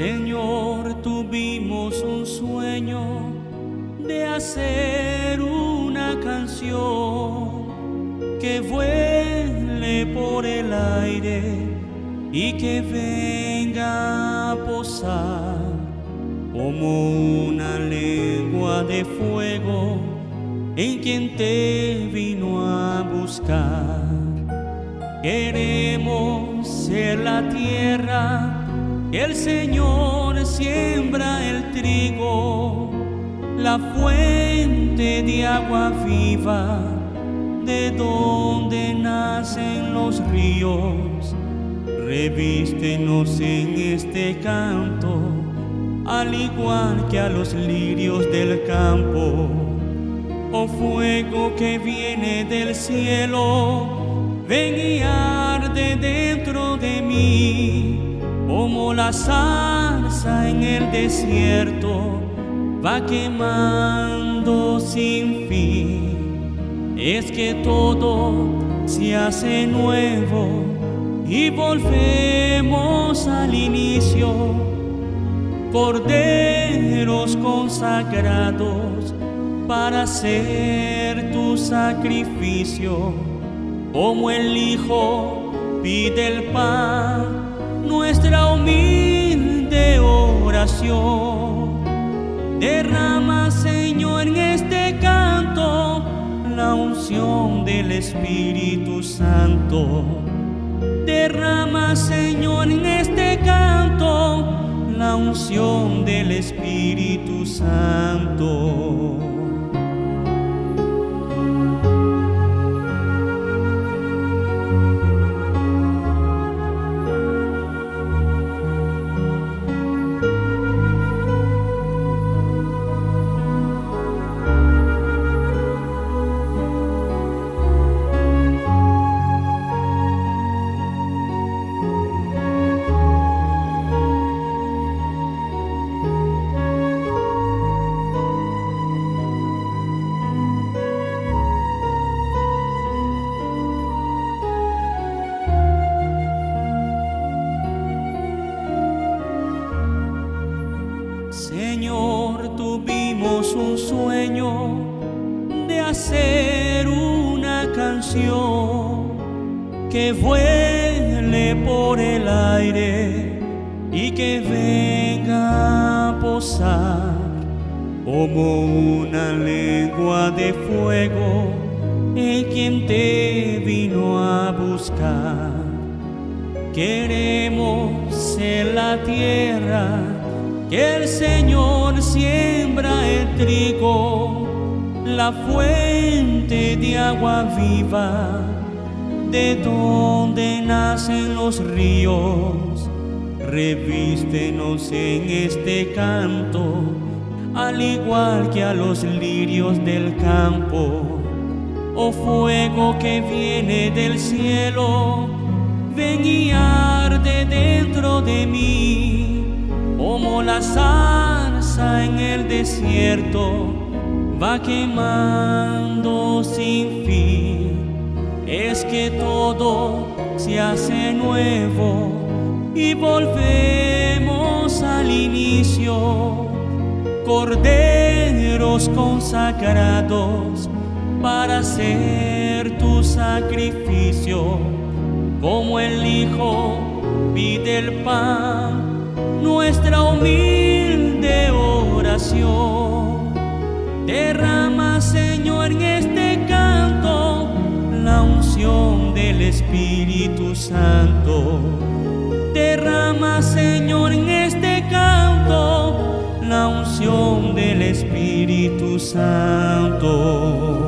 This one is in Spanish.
Señor, tuvimos un sueño de hacer una canción que vuele por el aire y que venga a posar como una lengua de fuego en quien te vino a buscar. Queremos ser la tierra el Señor siembra el trigo, la fuente de agua viva, de donde nacen los ríos. Revístenos en este canto, al igual que a los lirios del campo. Oh fuego que viene del cielo, ven y arde dentro de mí como la salsa en el desierto va quemando sin fin. Es que todo se hace nuevo y volvemos al inicio. Corderos consagrados para hacer tu sacrificio, como el Hijo pide el pan nuestra humilde oración. Derrama, Señor, en este canto la unción del Espíritu Santo. Derrama, Señor, en este canto la unción del Espíritu Santo. Hacer una canción que vuele por el aire y que venga a posar como una lengua de fuego en quien te vino a buscar. Queremos ser la tierra que el Señor siembra el trigo, la fuente de agua viva, de donde nacen los ríos. Revístenos en este canto, al igual que a los lirios del campo. Oh fuego que viene del cielo, ven y arde dentro de mí como la salsa en el desierto va quemando sin fin. Es que todo se hace nuevo y volvemos al inicio. Corderos consagrados para hacer tu sacrificio, como el Hijo pide el pan nuestra humilde oración. Derrama, Señor, en este canto la unción del Espíritu Santo. Derrama, Señor, en este canto la unción del Espíritu Santo.